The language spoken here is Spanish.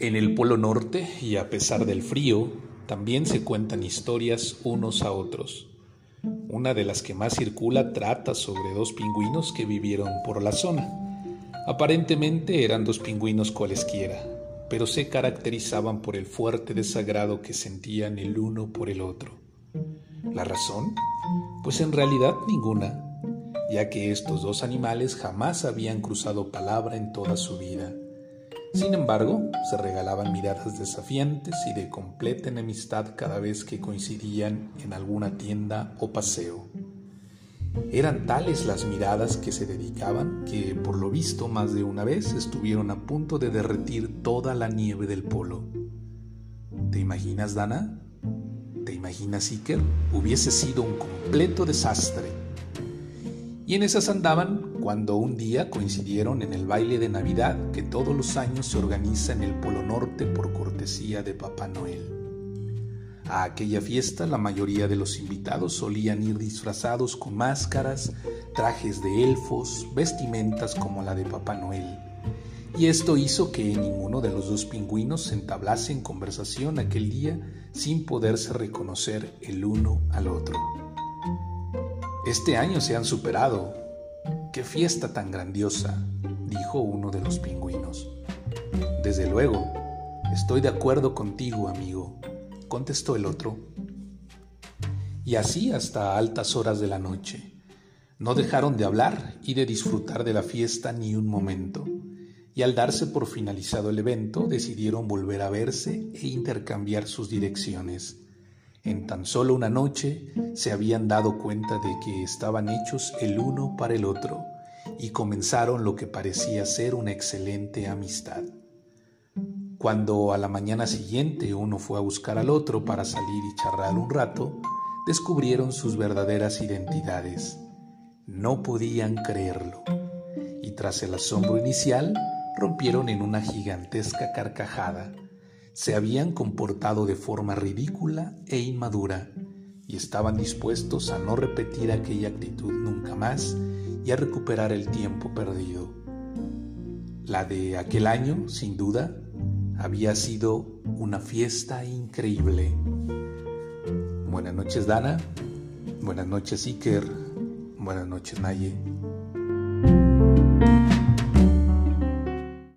En el Polo Norte, y a pesar del frío, también se cuentan historias unos a otros. Una de las que más circula trata sobre dos pingüinos que vivieron por la zona. Aparentemente eran dos pingüinos cualesquiera, pero se caracterizaban por el fuerte desagrado que sentían el uno por el otro. ¿La razón? Pues en realidad ninguna, ya que estos dos animales jamás habían cruzado palabra en toda su vida sin embargo, se regalaban miradas desafiantes y de completa enemistad cada vez que coincidían en alguna tienda o paseo. Eran tales las miradas que se dedicaban que, por lo visto, más de una vez estuvieron a punto de derretir toda la nieve del polo. ¿Te imaginas, Dana? ¿Te imaginas, Iker? Hubiese sido un completo desastre. Y en esas andaban cuando un día coincidieron en el baile de Navidad que todos los años se organiza en el Polo Norte por cortesía de Papá Noel. A aquella fiesta la mayoría de los invitados solían ir disfrazados con máscaras, trajes de elfos, vestimentas como la de Papá Noel. Y esto hizo que ninguno de los dos pingüinos se entablase en conversación aquel día sin poderse reconocer el uno al otro. Este año se han superado. ¡Qué fiesta tan grandiosa! dijo uno de los pingüinos. Desde luego, estoy de acuerdo contigo, amigo, contestó el otro. Y así hasta altas horas de la noche. No dejaron de hablar y de disfrutar de la fiesta ni un momento, y al darse por finalizado el evento decidieron volver a verse e intercambiar sus direcciones. En tan solo una noche se habían dado cuenta de que estaban hechos el uno para el otro y comenzaron lo que parecía ser una excelente amistad. Cuando a la mañana siguiente uno fue a buscar al otro para salir y charlar un rato, descubrieron sus verdaderas identidades. No podían creerlo. Y tras el asombro inicial, rompieron en una gigantesca carcajada se habían comportado de forma ridícula e inmadura y estaban dispuestos a no repetir aquella actitud nunca más y a recuperar el tiempo perdido. La de aquel año, sin duda, había sido una fiesta increíble. Buenas noches Dana, buenas noches Iker, buenas noches Naye.